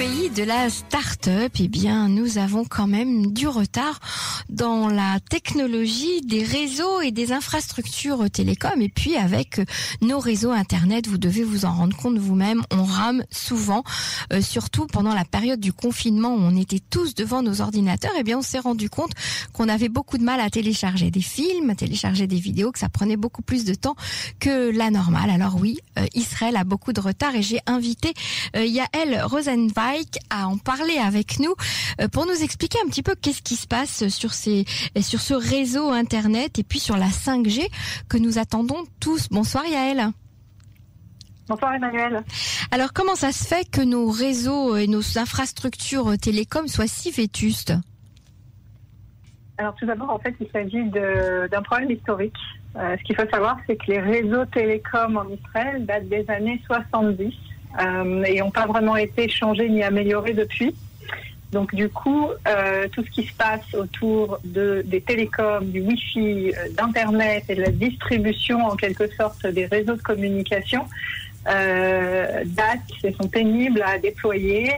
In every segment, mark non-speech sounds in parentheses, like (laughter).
pays de la start-up, eh bien, nous avons quand même du retard dans la technologie des réseaux et des infrastructures télécoms. Et puis, avec nos réseaux Internet, vous devez vous en rendre compte vous-même, on rame souvent, euh, surtout pendant la période du confinement où on était tous devant nos ordinateurs. Eh bien, on s'est rendu compte qu'on avait beaucoup de mal à télécharger des films, à télécharger des vidéos, que ça prenait beaucoup plus de temps que la normale. Alors oui, euh, Israël a beaucoup de retard et j'ai invité euh, Yael Rosenweig à en parler avec nous euh, pour nous expliquer un petit peu qu'est-ce qui se passe sur ces sur ce réseau internet et puis sur la 5G que nous attendons tous. Bonsoir Yael. Bonsoir Emmanuel. Alors comment ça se fait que nos réseaux et nos infrastructures télécoms soient si vétustes? Alors tout d'abord, en fait, il s'agit d'un problème historique. Euh, ce qu'il faut savoir, c'est que les réseaux télécoms en Israël datent des années 70 euh, et n'ont pas vraiment été changés ni améliorés depuis. Donc du coup, euh, tout ce qui se passe autour de, des télécoms, du Wi-Fi, euh, d'Internet et de la distribution en quelque sorte des réseaux de communication euh, datent et sont pénibles à déployer.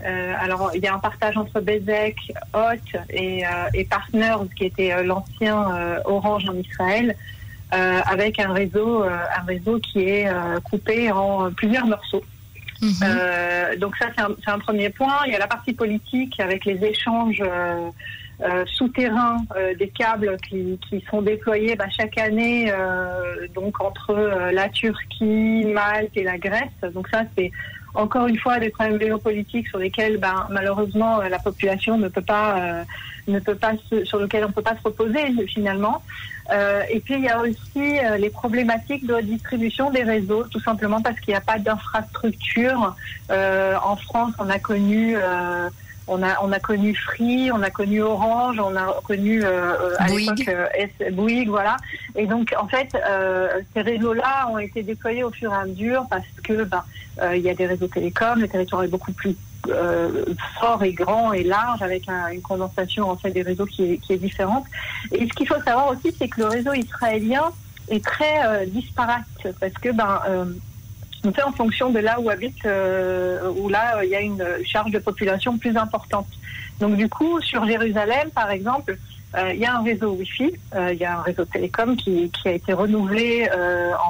Alors il y a un partage entre Bezek, Hot et, et Partners qui était l'ancien Orange en Israël. Avec un réseau, qui est coupé en plusieurs morceaux. Mhm. Euh, donc ça, c'est un, un premier point. Il y a la partie politique avec les échanges euh, euh, souterrains euh, des câbles qui, qui sont déployés bah, chaque année euh, donc entre euh, la Turquie, Malte et la Grèce. Donc ça, c'est encore une fois des problèmes géopolitiques sur lesquels ben, malheureusement euh, la population ne peut pas euh, ne peut pas se, sur lesquels on ne peut pas se reposer finalement. Euh, et puis il y a aussi euh, les problématiques de distribution des réseaux, tout simplement parce qu'il n'y a pas d'infrastructure. Euh, en France, on a connu euh, on a, on a connu Free, on a connu Orange, on a connu euh, à Bouygues. l'époque euh, Bouygues, voilà. Et donc, en fait, euh, ces réseaux-là ont été déployés au fur et à mesure parce que ben, euh, il y a des réseaux télécoms, le territoire est beaucoup plus euh, fort et grand et large avec un- une condensation en fait des réseaux qui est, qui est différente. Et ce qu'il faut savoir aussi, c'est que le réseau israélien est très euh, disparate parce que ben euh, on fait en fonction de là où habite, euh, où là euh, il y a une charge de population plus importante. Donc du coup, sur Jérusalem, par exemple, euh, il y a un réseau Wi-Fi, il y a un réseau télécom qui, a été renouvelé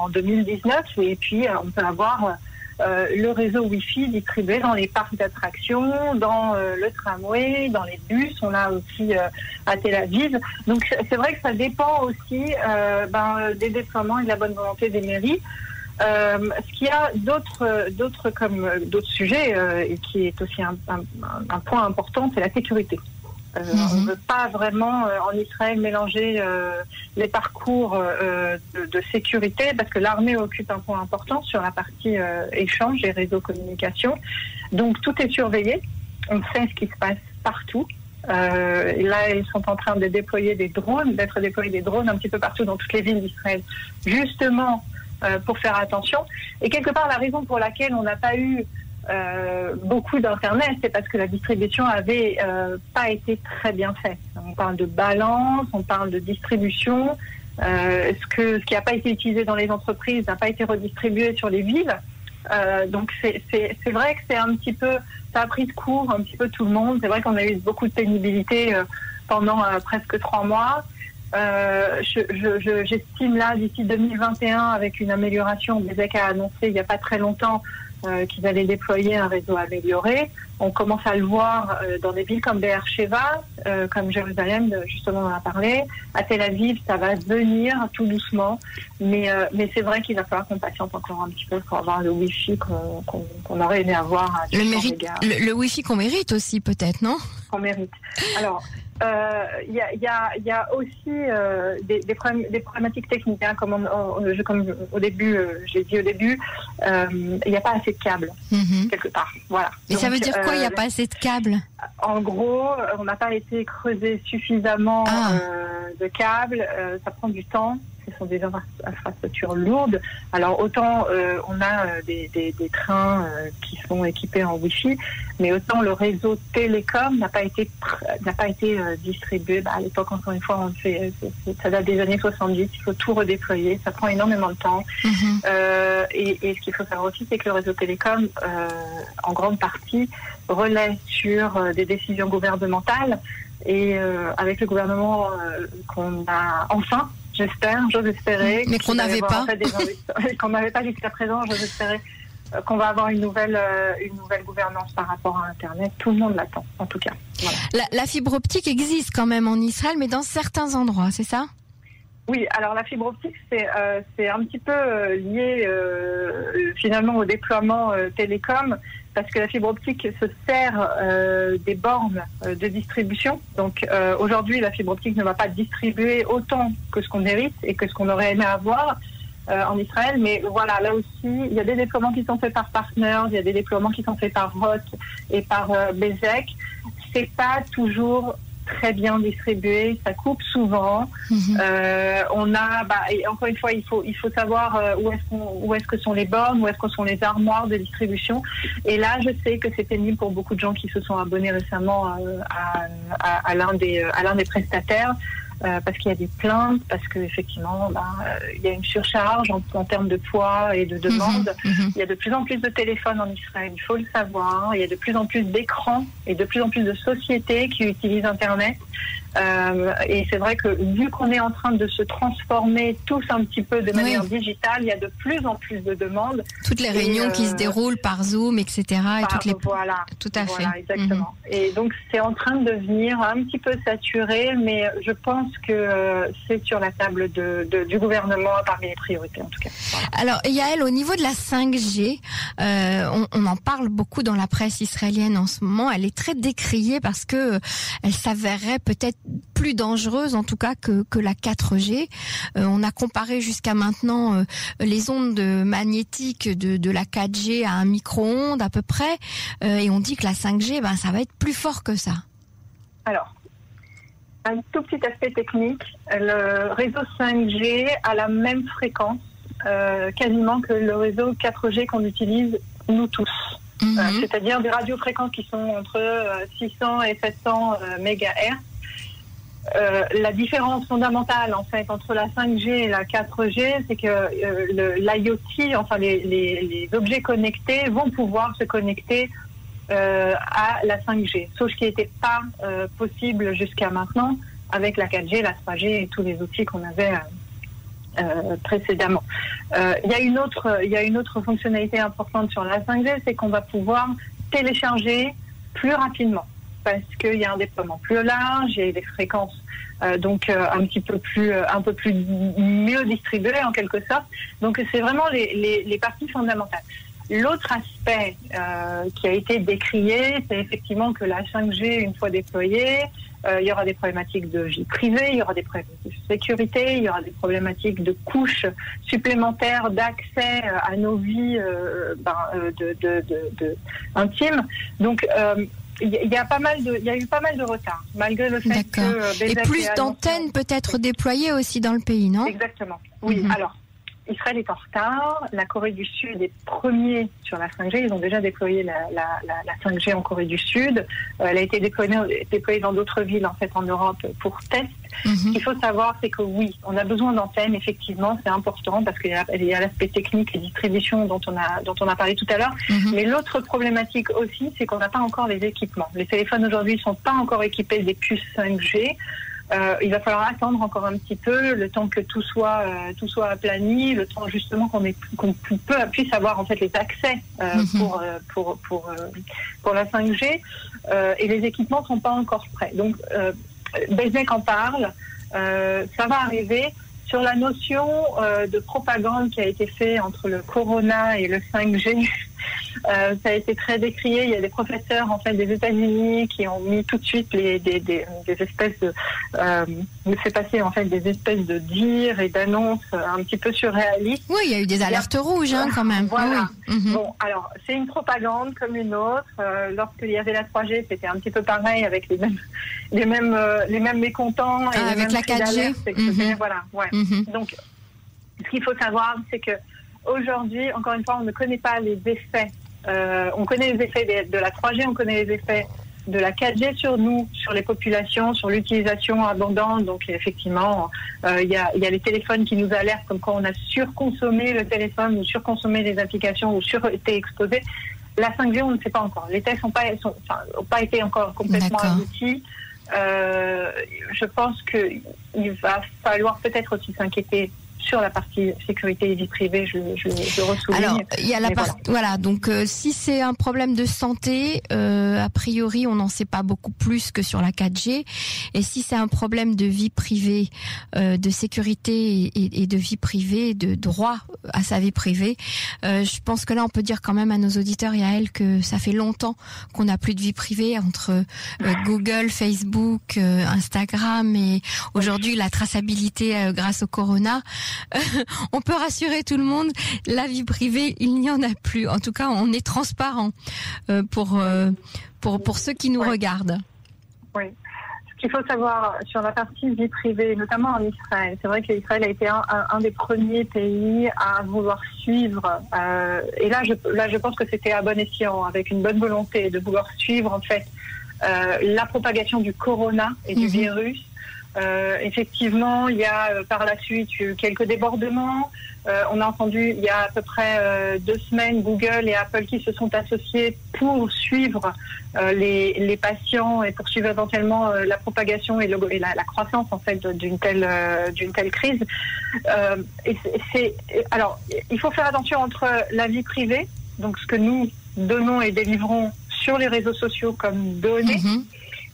en 2019, et puis on peut avoir le réseau Wi-Fi distribué dans les parcs d'attractions, dans le tramway, dans les bus. On a aussi à Tel Aviv. Donc c'est vrai que ça dépend aussi ben, des déploiements et de la bonne volonté des mairies. Euh, ce qu'il y a d'autres, d'autres comme euh, d'autres sujets euh, et qui est aussi un, un- un point important, c'est la sécurité. Euh, Mhm. On ne veut pas vraiment euh, en Israël mélanger euh, les parcours euh, de, de sécurité parce que l'armée occupe un point important sur la partie euh, échange et réseaux communication. Donc tout est surveillé. On sait ce qui se passe partout. Euh, et là, ils sont en train de déployer des drones, d'être déployés des drones un petit peu partout dans toutes les villes d'Israël, justement euh, pour faire attention. Et quelque part, la raison pour laquelle on n'a pas eu euh, beaucoup d'internet, c'est parce que la distribution avait euh, pas été très bien faite. On parle de balance, on parle de distribution. Euh, ce qui n'a pas été utilisé dans les entreprises n'a pas été redistribué sur les villes. Euh, donc c'est vrai que c'est un petit peu, ça a pris de court un petit peu tout le monde. C'est vrai qu'on a eu beaucoup de pénibilité euh, pendant euh, presque trois mois. Euh, je- je- je- J'estime là d'ici 2021 avec une amélioration. Bezek a annoncé il n'y a pas très longtemps euh, qu'ils allaient déployer un réseau amélioré. On commence à le voir euh, dans des villes comme Beersheba, euh, comme Jérusalem, de- justement on en a parlé. À Tel Aviv, ça va venir tout doucement, mais, euh, mais c'est vrai qu'il va falloir qu'on patiente encore un petit peu pour avoir le Wi-Fi qu'on qu'on aurait aimé avoir à Le 200 mérite, le, le Wi-Fi qu'on mérite aussi peut-être, non? Qu'on mérite. Alors, euh, il y, a, il y, a, il y a aussi euh, des, des, problèmes, des problématiques techniques. Hein, comme, on- on- je- comme au début, euh, j'ai dit au début, euh, il n'y a pas assez de câbles Mhm. quelque part. Voilà. Et ça Donc, veut dire quoi Il n'y a euh, pas assez de câbles? En gros, euh, on n'a pas été creusé suffisamment Ah. euh, de câbles. euh, ça prend du temps. C'est sont des infrastructures lourdes. Alors autant on a des, des, des trains qui sont équipés en Wi-Fi, mais autant le réseau télécom n'a pas été n'a pas été distribué. Bah, à l'époque, encore une fois, on fait, ça date des années 70. Il faut tout redéployer. Ça prend énormément de temps. Mhm. et, et, ce qu'il faut savoir aussi, c'est que le réseau télécom, en grande partie, relaie sur des décisions gouvernementales et euh, avec le gouvernement euh, qu'on a enfin, j'espère, j'ose espérer. Mais qu'on n'avait pas. (laughs) qu'on n'avait pas jusqu'à présent, j'ose espérer euh, qu'on va avoir une nouvelle, une nouvelle gouvernance par rapport à Internet. Tout le monde l'attend, en tout cas. La, fibre optique existe quand même en Israël, mais dans certains endroits, c'est ça? Oui, alors la fibre optique, c'est c'est un petit peu lié finalement au déploiement télécom parce que la fibre optique se sert euh, des bornes euh, de distribution. Donc euh, aujourd'hui, la fibre optique ne va pas distribuer autant que ce qu'on mérite et que ce qu'on aurait aimé avoir en Israël. Mais voilà, là aussi, il y a des déploiements qui sont faits par Partners, il y a des déploiements qui sont faits par Roth et par Bezek. C'est pas toujours très bien distribué, ça coupe souvent. Mhm. Euh, on a, bah, et encore une fois, il faut il faut savoir euh, où est-ce où est-ce que sont les bornes, où est-ce que sont les armoires de distribution. Et là, je sais que c'est pénible pour beaucoup de gens qui se sont abonnés récemment euh, à, à, à l'un des à l'un des prestataires. Euh, parce qu'il y a des plaintes, parce qu'effectivement, ben, euh, il y a une surcharge en, en, termes de poids et de mhm, demande. Mhm. Il y a de plus en plus de téléphones en Israël, il faut le savoir. Il y a de plus en plus d'écrans et de plus en plus de sociétés qui utilisent Internet. Euh, et c'est vrai que vu qu'on est en train de se transformer tous un petit peu de manière digitale, il y a de plus en plus de demandes. Toutes les réunions qui se déroulent par Zoom, etc. Et toutes les... Voilà, tout à voilà, fait. Exactement. Mhm. Et donc c'est en train de devenir un petit peu saturé, mais je pense que euh, c'est sur la table de, de, du gouvernement parmi les priorités en tout cas. Alors Yael, au niveau de la 5G, euh, on, on, en parle beaucoup dans la presse israélienne en ce moment. Elle est très décriée parce que elle s'avérerait peut-être plus dangereuse en tout cas que, que la 4G. Euh, on a comparé jusqu'à maintenant euh, les ondes magnétiques de, de la 4G à un micro-ondes à peu près, euh, et on dit que la 5G, ben, ça va être plus fort que ça. Alors, un tout petit aspect technique, le réseau 5G a la même fréquence quasiment que le réseau 4G qu'on utilise nous tous. Mhm. C'est-à-dire des radiofréquences qui sont entre 600 et 700 MHz euh, la différence fondamentale en fait entre la 5G et la 4G, c'est que euh, l'IoT, enfin les, objets connectés, vont pouvoir se connecter euh, à la 5G, sauf ce qui n'était pas possible jusqu'à maintenant avec la 4G, la 3G et tous les outils qu'on avait précédemment. Il y il y a une autre fonctionnalité importante sur la 5G, c'est qu'on va pouvoir télécharger plus rapidement parce qu'il y a un déploiement plus large, il y a des fréquences euh, donc euh, un petit peu plus euh, un peu plus mieux distribuées en quelque sorte. Donc c'est vraiment les, les, parties fondamentales. L'autre aspect qui a été décrié, c'est effectivement que la 5G, une fois déployée, il y aura des problématiques de vie privée, il y aura des problématiques de sécurité, il y aura des problématiques de couches supplémentaires d'accès à nos vies ben, intimes. Donc il y a pas mal de, il y a eu pas mal de retard, malgré le fait que. Euh, Et plus d'antennes peut-être déployées aussi dans le pays, non? Exactement. Oui. Mhm. Alors, Israël est en retard. La Corée du Sud est premier sur la 5G. Ils ont déjà déployé la, la, la, 5G en Corée du Sud. Euh, elle a été déployée, déployée dans d'autres villes en fait en Europe pour test. Mhm. Ce qu'il faut savoir, c'est que oui, on a besoin d'antennes. Effectivement, c'est important parce qu'il y a, l'aspect technique et distribution dont on a dont on a parlé tout à l'heure. Mhm. Mais l'autre problématique aussi, c'est qu'on n'a pas encore les équipements. Les téléphones aujourd'hui ne sont pas encore équipés des puces 5G. Euh, il va falloir attendre encore un petit peu, le temps que tout soit euh, tout soit aplani, le temps justement qu'on qu'on puisse avoir en fait les accès euh, mhm. pour, euh, pour pour pour la 5G et les équipements sont pas encore prêts. Donc euh, en parle, ça va arriver. Sur la notion de propagande qui a été faite entre le Corona et le 5G, euh, ça a été très décrié. Il y a des professeurs en fait des États-Unis qui ont mis tout de suite les, des, des, des espèces de euh, fait passer en fait des espèces de dires et d'annonces un petit peu surréalistes. Oui, il y a eu des alertes rouges hein, quand même. Voilà. Mhm. Bon, alors c'est une propagande comme une autre. Euh, Lorsqu'il y avait la 3G, c'était un petit peu pareil avec les mêmes les mêmes euh, les mêmes mécontents et ah, avec la 4G. Mhm. Voilà. Ouais. Mhm. Donc Ce qu'il faut savoir, c'est que aujourd'hui, encore une fois, on ne connaît pas les effets. Euh, on connaît les effets de la 3G, on connaît les effets de la 4G sur nous, sur les populations, sur l'utilisation abondante. Donc effectivement, euh, il y, a, y, a, les téléphones qui nous alertent comme quand on a surconsommé le téléphone ou surconsommé les applications ou sur été exposé. La 5G, on ne sait pas encore. Les tests n'ont pas, enfin, pas été encore complètement aboutis. Euh, je pense qu'il va falloir peut-être aussi s'inquiéter sur la partie sécurité et vie privée, je, je, je Alors, il y a la partie, voilà. Donc, euh, si c'est un problème de santé, euh, a priori, on n'en sait pas beaucoup plus que sur la 4G. Et si c'est un problème de vie privée, euh, de sécurité et, et, de vie privée, de droit à sa vie privée, euh, je pense que là, on peut dire quand même à nos auditeurs et à elles que ça fait longtemps qu'on n'a plus de vie privée entre euh, Google, Facebook, Instagram et aujourd'hui la traçabilité grâce au Corona. (laughs) on peut rassurer tout le monde, la vie privée, il n'y en a plus. En tout cas, on est transparent euh, pour, euh, pour, pour ceux qui nous regardent. Oui. Ce qu'il faut savoir sur la partie vie privée, notamment en Israël, c'est vrai que l'Israël a été un, un, des premiers pays à vouloir suivre, euh, et là je, là je pense que c'était à bon escient, avec une bonne volonté de vouloir suivre en fait la propagation du corona et du mhm. virus euh, effectivement, il y a euh, par la suite eu quelques débordements. Euh, on a entendu il y a à peu près euh, deux semaines Google et Apple qui se sont associés pour suivre euh, les, les, patients et pour suivre éventuellement la propagation et, la, la, croissance en fait d'une telle d'une telle crise. et c'est alors il faut faire attention entre la vie privée, donc ce que nous donnons et délivrons sur les réseaux sociaux comme données. Mm-hmm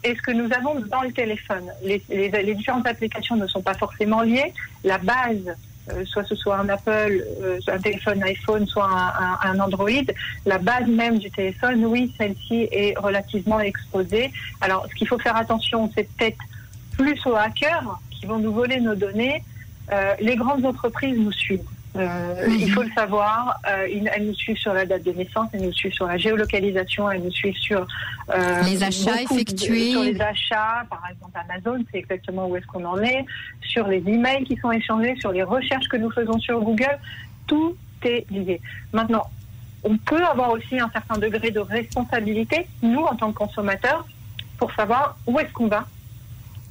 et ce que nous avons dans le téléphone. Les, différentes applications ne sont pas forcément liées. La base, euh, soit ce soit un Apple, euh, un téléphone iPhone, soit un, Android, la base même du téléphone, oui, celle-ci est relativement exposée. Alors, ce qu'il faut faire attention, c'est peut-être plus aux hackers qui vont nous voler nos données. Euh, les grandes entreprises nous suivent. Euh, Il faut le savoir. Euh, elles nous suivent sur la date de naissance, elles nous suivent sur la géolocalisation, elles nous suivent sur euh, les achats effectués, sur les achats. Par exemple, Amazon, c'est exactement où est-ce qu'on en est. Sur les emails qui sont échangés, sur les recherches que nous faisons sur Google, tout est lié. Maintenant, on peut avoir aussi un certain degré de responsabilité, nous en tant que consommateurs, pour savoir où est-ce qu'on va,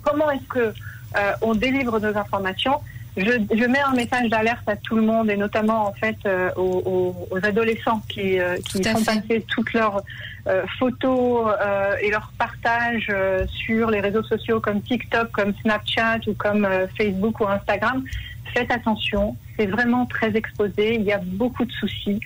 comment est-ce que euh, on délivre nos informations je, je, mets un message d'alerte à tout le monde et notamment en fait euh, aux, aux, adolescents qui, euh, qui font passer toutes leurs euh, photos euh, et leurs partages euh, sur les réseaux sociaux comme TikTok, comme Snapchat ou comme Facebook ou Instagram. Faites attention, c'est vraiment très exposé, il y a beaucoup de soucis.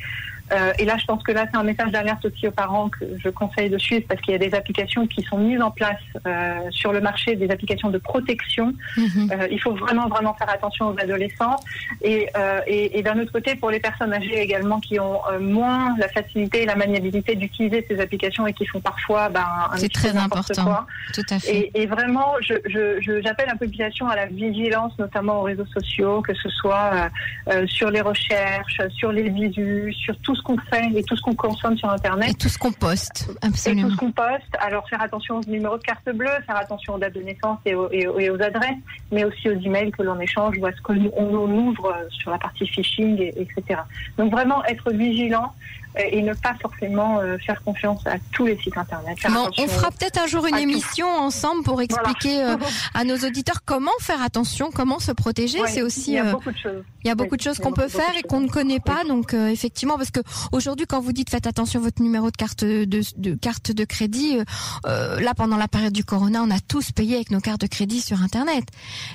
Euh, et là, je pense que là, c'est un message d'alerte aussi aux parents que je conseille de suivre parce qu'il y a des applications qui sont mises en place euh, sur le marché, des applications de protection. Mm-hmm. euh, il faut vraiment, vraiment faire attention aux adolescents. Et, euh, et, et d'un autre côté, pour les personnes âgées également qui ont euh, moins la facilité et la maniabilité d'utiliser ces applications et qui font parfois ben, un C'est très important. Quoi. Tout à fait. Et, et vraiment, j'appelle je, je, la population à la vigilance, notamment aux réseaux sociaux, que ce soit euh, sur les recherches, sur les visus, sur tout ce qu'on fait et tout ce qu'on consomme sur Internet. Et tout ce qu'on poste, absolument. Et tout ce qu'on poste. Alors faire attention aux numéros de carte bleue, faire attention aux dates de naissance et aux, et aux, adresses, mais aussi aux emails que l'on échange ou à ce qu'on ouvre sur la partie phishing, et, etc. Donc vraiment être vigilant et ne pas forcément euh, faire confiance à tous les sites internet. Bon, on fera peut-être un jour une émission tout. ensemble pour expliquer voilà. euh, (laughs) à nos auditeurs comment faire attention, comment se protéger. Ouais, c'est aussi il y a beaucoup de choses. Il y a beaucoup oui, de choses qu'on peut faire et qu'on ne connaît pas. Oui. Donc euh, effectivement, parce que aujourd'hui, quand vous dites faites attention à votre numéro de carte de, de carte de crédit, euh, là pendant la période du corona, on a tous payé avec nos cartes de crédit sur internet.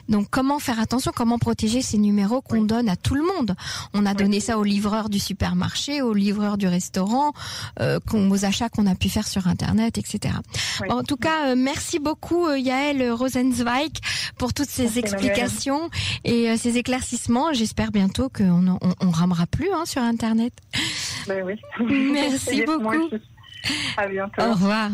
Donc comment faire attention, comment protéger ces numéros qu'on oui. donne à tout le monde? On a donné ça aux livreurs du supermarché, aux livreurs du restaurant, euh, aux achats qu'on a pu faire sur Internet, etc. Oui. En tout cas, euh, merci beaucoup euh, Yael Rosenzweig pour toutes ces merci explications et euh, ces éclaircissements. J'espère bientôt qu'on on, on, ramera plus hein, sur Internet. Ben oui. Merci (laughs) beaucoup. À bientôt. Au revoir.